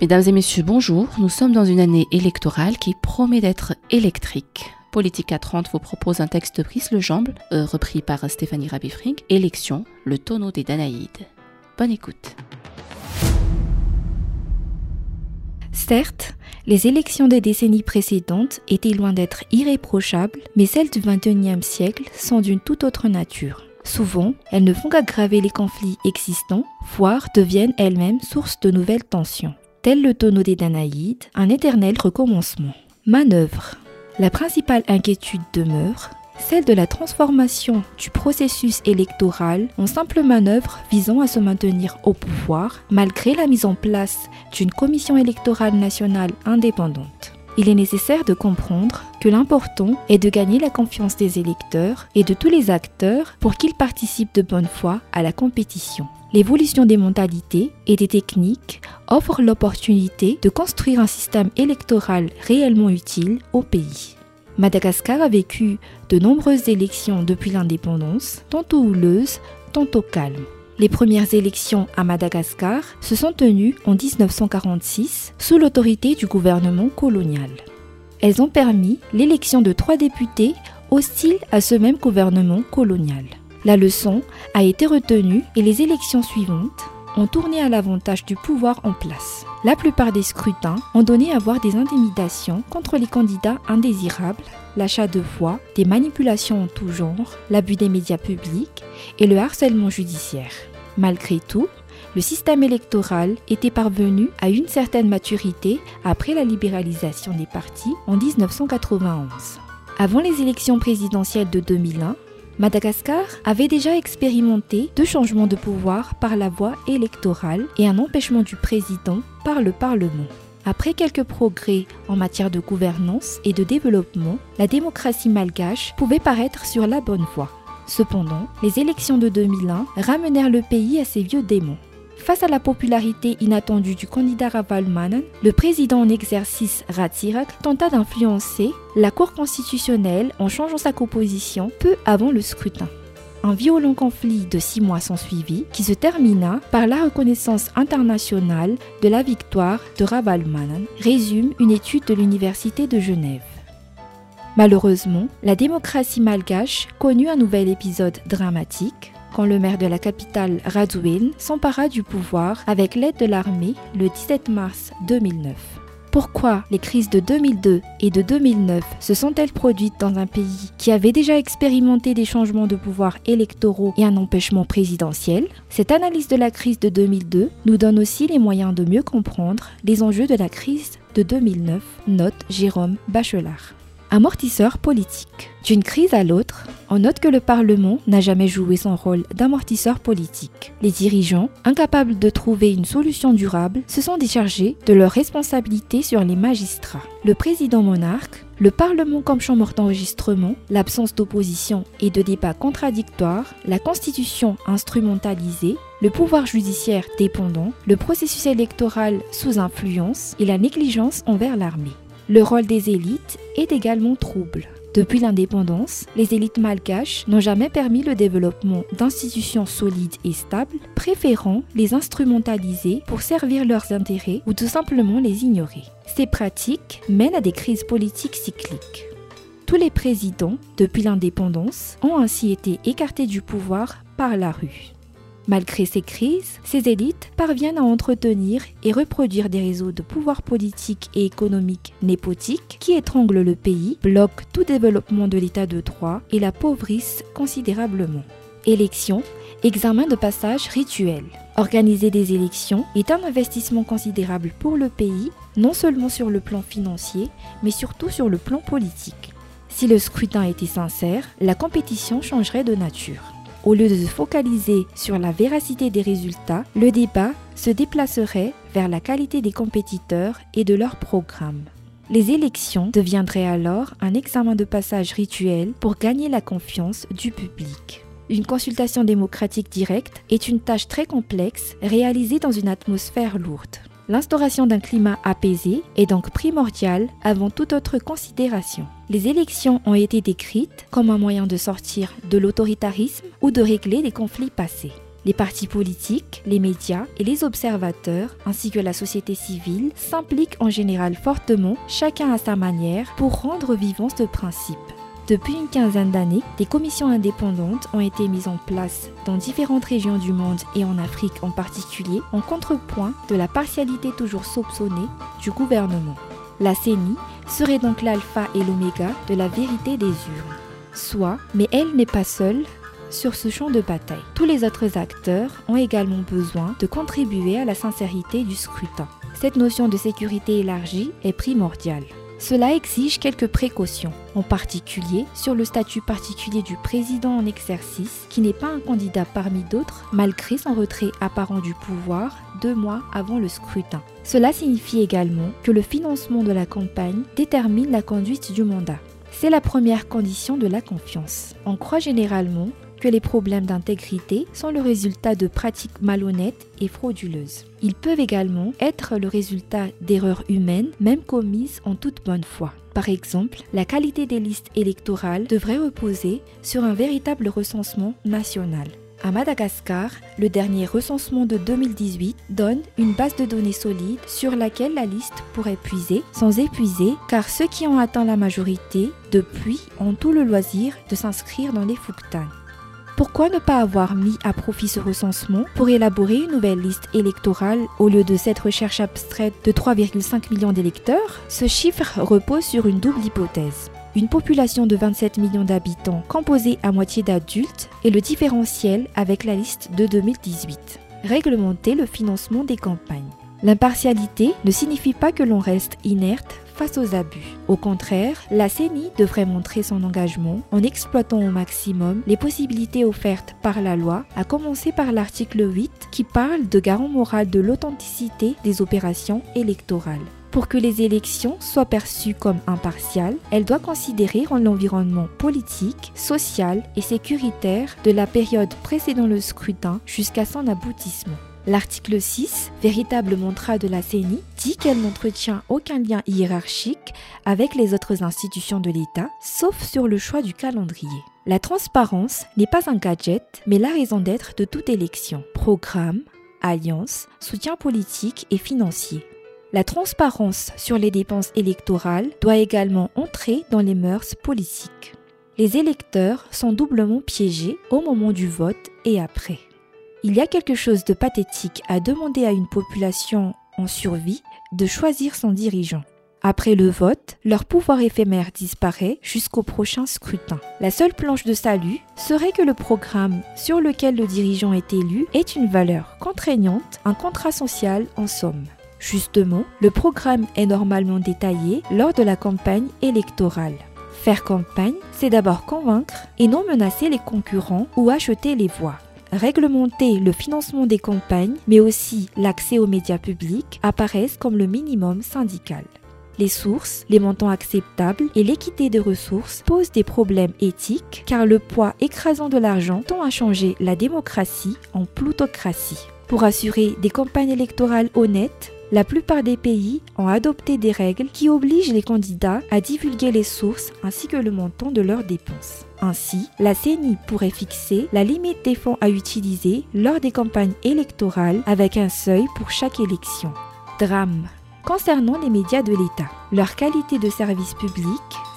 Mesdames et messieurs, bonjour. Nous sommes dans une année électorale qui promet d'être électrique. Politique à 30 vous propose un texte de Brice Lejambe, euh, repris par Stéphanie Rabifrig, Élection, le tonneau des Danaïdes. Bonne écoute. Certes, les élections des décennies précédentes étaient loin d'être irréprochables, mais celles du XXIe siècle sont d'une toute autre nature. Souvent, elles ne font qu'aggraver les conflits existants, voire deviennent elles-mêmes source de nouvelles tensions. Tel le tonneau des Danaïdes, un éternel recommencement. Manœuvre. La principale inquiétude demeure celle de la transformation du processus électoral en simple manœuvre visant à se maintenir au pouvoir malgré la mise en place d'une commission électorale nationale indépendante. Il est nécessaire de comprendre que l'important est de gagner la confiance des électeurs et de tous les acteurs pour qu'ils participent de bonne foi à la compétition. L'évolution des mentalités et des techniques offre l'opportunité de construire un système électoral réellement utile au pays. Madagascar a vécu de nombreuses élections depuis l'indépendance, tantôt houleuses, tantôt calmes. Les premières élections à Madagascar se sont tenues en 1946 sous l'autorité du gouvernement colonial. Elles ont permis l'élection de trois députés hostiles à ce même gouvernement colonial. La leçon a été retenue et les élections suivantes ont tourné à l'avantage du pouvoir en place. La plupart des scrutins ont donné à voir des intimidations contre les candidats indésirables, l'achat de voix, des manipulations en tout genre, l'abus des médias publics et le harcèlement judiciaire. Malgré tout, le système électoral était parvenu à une certaine maturité après la libéralisation des partis en 1991. Avant les élections présidentielles de 2001, Madagascar avait déjà expérimenté deux changements de pouvoir par la voie électorale et un empêchement du président par le Parlement. Après quelques progrès en matière de gouvernance et de développement, la démocratie malgache pouvait paraître sur la bonne voie. Cependant, les élections de 2001 ramenèrent le pays à ses vieux démons. Face à la popularité inattendue du candidat Ravalmanan, le président en exercice Ratsirak tenta d'influencer la Cour constitutionnelle en changeant sa composition peu avant le scrutin. Un violent conflit de six mois s'ensuivit qui se termina par la reconnaissance internationale de la victoire de Ravalmanan, résume une étude de l'Université de Genève. Malheureusement, la démocratie malgache connut un nouvel épisode dramatique quand le maire de la capitale Radouin s'empara du pouvoir avec l'aide de l'armée le 17 mars 2009. Pourquoi les crises de 2002 et de 2009 se sont-elles produites dans un pays qui avait déjà expérimenté des changements de pouvoir électoraux et un empêchement présidentiel? Cette analyse de la crise de 2002 nous donne aussi les moyens de mieux comprendre les enjeux de la crise de 2009, note Jérôme Bachelard amortisseur politique. D'une crise à l'autre, on note que le Parlement n'a jamais joué son rôle d'amortisseur politique. Les dirigeants, incapables de trouver une solution durable, se sont déchargés de leurs responsabilités sur les magistrats. Le président monarque, le Parlement comme chambre d'enregistrement, l'absence d'opposition et de débats contradictoires, la constitution instrumentalisée, le pouvoir judiciaire dépendant, le processus électoral sous influence et la négligence envers l'armée. Le rôle des élites est également trouble. Depuis l'indépendance, les élites malgaches n'ont jamais permis le développement d'institutions solides et stables, préférant les instrumentaliser pour servir leurs intérêts ou tout simplement les ignorer. Ces pratiques mènent à des crises politiques cycliques. Tous les présidents, depuis l'indépendance, ont ainsi été écartés du pouvoir par la rue. Malgré ces crises, ces élites parviennent à entretenir et reproduire des réseaux de pouvoir politique et économique népotiques qui étranglent le pays, bloquent tout développement de l'état de droit et l'appauvrissent considérablement. Élections, examen de passage rituel. Organiser des élections est un investissement considérable pour le pays, non seulement sur le plan financier, mais surtout sur le plan politique. Si le scrutin était sincère, la compétition changerait de nature. Au lieu de se focaliser sur la véracité des résultats, le débat se déplacerait vers la qualité des compétiteurs et de leur programme. Les élections deviendraient alors un examen de passage rituel pour gagner la confiance du public. Une consultation démocratique directe est une tâche très complexe réalisée dans une atmosphère lourde. L'instauration d'un climat apaisé est donc primordiale avant toute autre considération. Les élections ont été décrites comme un moyen de sortir de l'autoritarisme ou de régler des conflits passés. Les partis politiques, les médias et les observateurs, ainsi que la société civile, s'impliquent en général fortement, chacun à sa manière, pour rendre vivant ce principe. Depuis une quinzaine d'années, des commissions indépendantes ont été mises en place dans différentes régions du monde et en Afrique en particulier, en contrepoint de la partialité toujours soupçonnée du gouvernement. La CENI serait donc l'alpha et l'oméga de la vérité des urnes. Soit, mais elle n'est pas seule sur ce champ de bataille. Tous les autres acteurs ont également besoin de contribuer à la sincérité du scrutin. Cette notion de sécurité élargie est primordiale. Cela exige quelques précautions, en particulier sur le statut particulier du président en exercice, qui n'est pas un candidat parmi d'autres, malgré son retrait apparent du pouvoir deux mois avant le scrutin. Cela signifie également que le financement de la campagne détermine la conduite du mandat. C'est la première condition de la confiance. On croit généralement que les problèmes d'intégrité sont le résultat de pratiques malhonnêtes et frauduleuses. Ils peuvent également être le résultat d'erreurs humaines, même commises en toute bonne foi. Par exemple, la qualité des listes électorales devrait reposer sur un véritable recensement national. À Madagascar, le dernier recensement de 2018 donne une base de données solide sur laquelle la liste pourrait puiser sans épuiser car ceux qui ont atteint la majorité depuis ont tout le loisir de s'inscrire dans les Fuktan. Pourquoi ne pas avoir mis à profit ce recensement pour élaborer une nouvelle liste électorale au lieu de cette recherche abstraite de 3,5 millions d'électeurs? Ce chiffre repose sur une double hypothèse. Une population de 27 millions d'habitants composée à moitié d'adultes et le différentiel avec la liste de 2018. Réglementer le financement des campagnes. L'impartialité ne signifie pas que l'on reste inerte face aux abus. Au contraire, la CENI devrait montrer son engagement en exploitant au maximum les possibilités offertes par la loi, à commencer par l'article 8 qui parle de garant moral de l'authenticité des opérations électorales. Pour que les élections soient perçues comme impartiales, elle doit considérer l'environnement politique, social et sécuritaire de la période précédant le scrutin jusqu'à son aboutissement. L'article 6, véritable mantra de la CENI, dit qu'elle n'entretient aucun lien hiérarchique avec les autres institutions de l'État, sauf sur le choix du calendrier. La transparence n'est pas un gadget, mais la raison d'être de toute élection. Programme, alliance, soutien politique et financier. La transparence sur les dépenses électorales doit également entrer dans les mœurs politiques. Les électeurs sont doublement piégés au moment du vote et après. Il y a quelque chose de pathétique à demander à une population en survie de choisir son dirigeant. Après le vote, leur pouvoir éphémère disparaît jusqu'au prochain scrutin. La seule planche de salut serait que le programme sur lequel le dirigeant est élu ait une valeur contraignante, un contrat social en somme. Justement, le programme est normalement détaillé lors de la campagne électorale. Faire campagne, c'est d'abord convaincre et non menacer les concurrents ou acheter les voix réglementer le financement des campagnes, mais aussi l'accès aux médias publics apparaissent comme le minimum syndical. Les sources, les montants acceptables et l'équité des ressources posent des problèmes éthiques car le poids écrasant de l'argent tend à changer la démocratie en plutocratie. Pour assurer des campagnes électorales honnêtes, la plupart des pays ont adopté des règles qui obligent les candidats à divulguer les sources ainsi que le montant de leurs dépenses. Ainsi, la CENI pourrait fixer la limite des fonds à utiliser lors des campagnes électorales avec un seuil pour chaque élection. Drame. Concernant les médias de l'État, leur qualité de service public,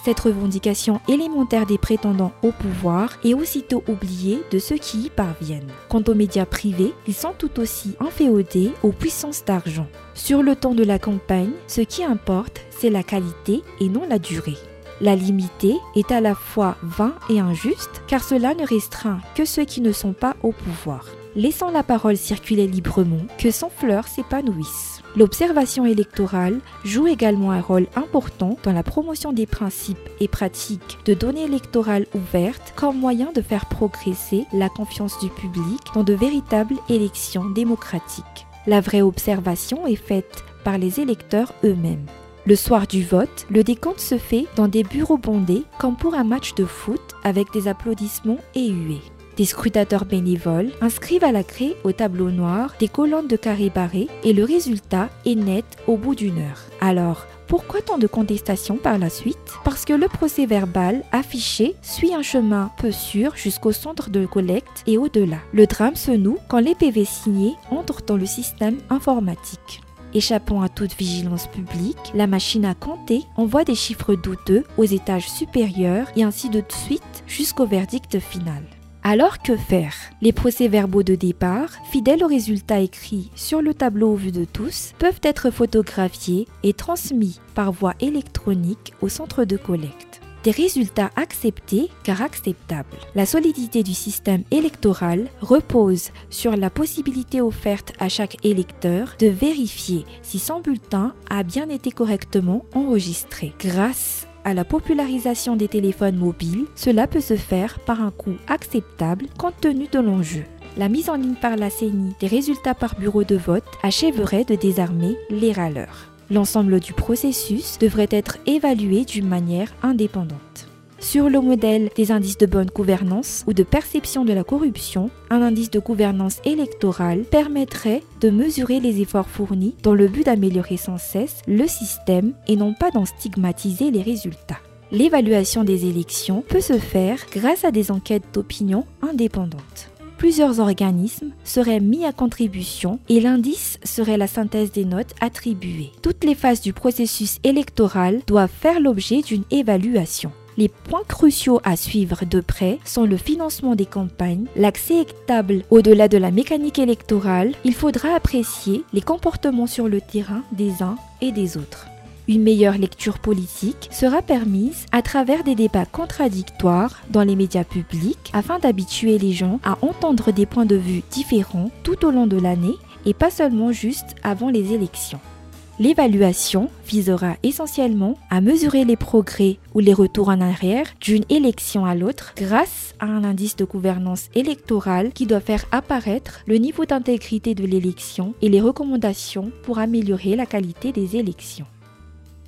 cette revendication élémentaire des prétendants au pouvoir est aussitôt oubliée de ceux qui y parviennent. Quant aux médias privés, ils sont tout aussi inféodés aux puissances d'argent. Sur le temps de la campagne, ce qui importe, c'est la qualité et non la durée. La limiter est à la fois vain et injuste car cela ne restreint que ceux qui ne sont pas au pouvoir. Laissant la parole circuler librement, que sans fleurs s'épanouissent. L'observation électorale joue également un rôle important dans la promotion des principes et pratiques de données électorales ouvertes comme moyen de faire progresser la confiance du public dans de véritables élections démocratiques. La vraie observation est faite par les électeurs eux-mêmes. Le soir du vote, le décompte se fait dans des bureaux bondés comme pour un match de foot avec des applaudissements et huées. Des scrutateurs bénévoles inscrivent à la craie au tableau noir des colonnes de carrés barrés et le résultat est net au bout d'une heure. Alors, Pourquoi tant de contestations par la suite? Parce que le procès verbal affiché suit un chemin peu sûr jusqu'au centre de collecte et au-delà. Le drame se noue quand les PV signés entrent dans le système informatique. Échappant à toute vigilance publique, la machine à compter envoie des chiffres douteux aux étages supérieurs et ainsi de suite jusqu'au verdict final. Alors que faire? Les procès-verbaux de départ, fidèles aux résultats écrits sur le tableau au vu de tous, peuvent être photographiés et transmis par voie électronique au centre de collecte. Des résultats acceptés car acceptables. La solidité du système électoral repose sur la possibilité offerte à chaque électeur de vérifier si son bulletin a bien été correctement enregistré. Grâce à la popularisation des téléphones mobiles, cela peut se faire par un coût acceptable compte tenu de l'enjeu. La mise en ligne par la CENI des résultats par bureau de vote achèverait de désarmer les râleurs. L'ensemble du processus devrait être évalué d'une manière indépendante. Sur le modèle des indices de bonne gouvernance ou de perception de la corruption, un indice de gouvernance électorale permettrait de mesurer les efforts fournis dans le but d'améliorer sans cesse le système et non pas d'en stigmatiser les résultats. L'évaluation des élections peut se faire grâce à des enquêtes d'opinion indépendantes plusieurs organismes seraient mis à contribution et l'indice serait la synthèse des notes attribuées. Toutes les phases du processus électoral doivent faire l'objet d'une évaluation. Les points cruciaux à suivre de près sont le financement des campagnes, l'accès équitable au-delà de la mécanique électorale. Il faudra apprécier les comportements sur le terrain des uns et des autres. Une meilleure lecture politique sera permise à travers des débats contradictoires dans les médias publics afin d'habituer les gens à entendre des points de vue différents tout au long de l'année et pas seulement juste avant les élections. L'évaluation visera essentiellement à mesurer les progrès ou les retours en arrière d'une élection à l'autre grâce à un indice de gouvernance électorale qui doit faire apparaître le niveau d'intégrité de l'élection et les recommandations pour améliorer la qualité des élections.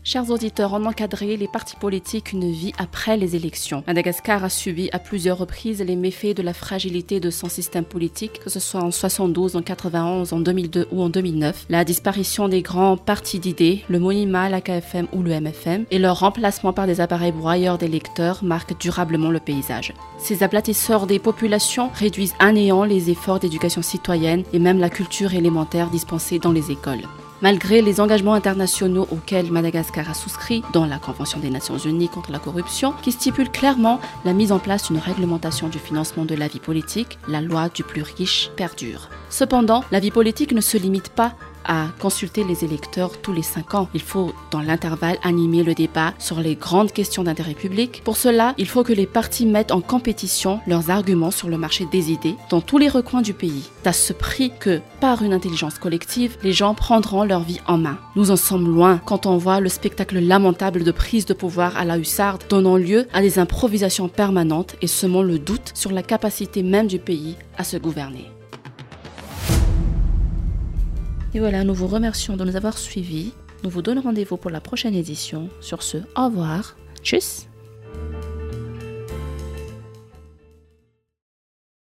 Chers auditeurs, on encadré les partis politiques une vie après les élections. Madagascar a subi à plusieurs reprises les méfaits de la fragilité de son système politique, que ce soit en 72, en 91, en 2002 ou en 2009. La disparition des grands partis d'idées, le MONIMA, la KFM ou le MFM, et leur remplacement par des appareils broyeurs d'électeurs marquent durablement le paysage. Ces aplatisseurs des populations réduisent à néant les efforts d'éducation citoyenne et même la culture élémentaire dispensée dans les écoles. Malgré les engagements internationaux auxquels Madagascar a souscrit, dans la Convention des Nations Unies contre la corruption, qui stipule clairement la mise en place d'une réglementation du financement de la vie politique, la loi du plus riche perdure. Cependant, la vie politique ne se limite pas à consulter les électeurs tous les cinq ans. Il faut, dans l'intervalle, animer le débat sur les grandes questions d'intérêt public. Pour cela, il faut que les partis mettent en compétition leurs arguments sur le marché des idées dans tous les recoins du pays. C'est à ce prix que, par une intelligence collective, les gens prendront leur vie en main. Nous en sommes loin quand on voit le spectacle lamentable de prise de pouvoir à la hussarde donnant lieu à des improvisations permanentes et semant le doute sur la capacité même du pays à se gouverner. Et voilà, nous vous remercions de nous avoir suivis. Nous vous donnons rendez-vous pour la prochaine édition. Sur ce, au revoir. Tchuss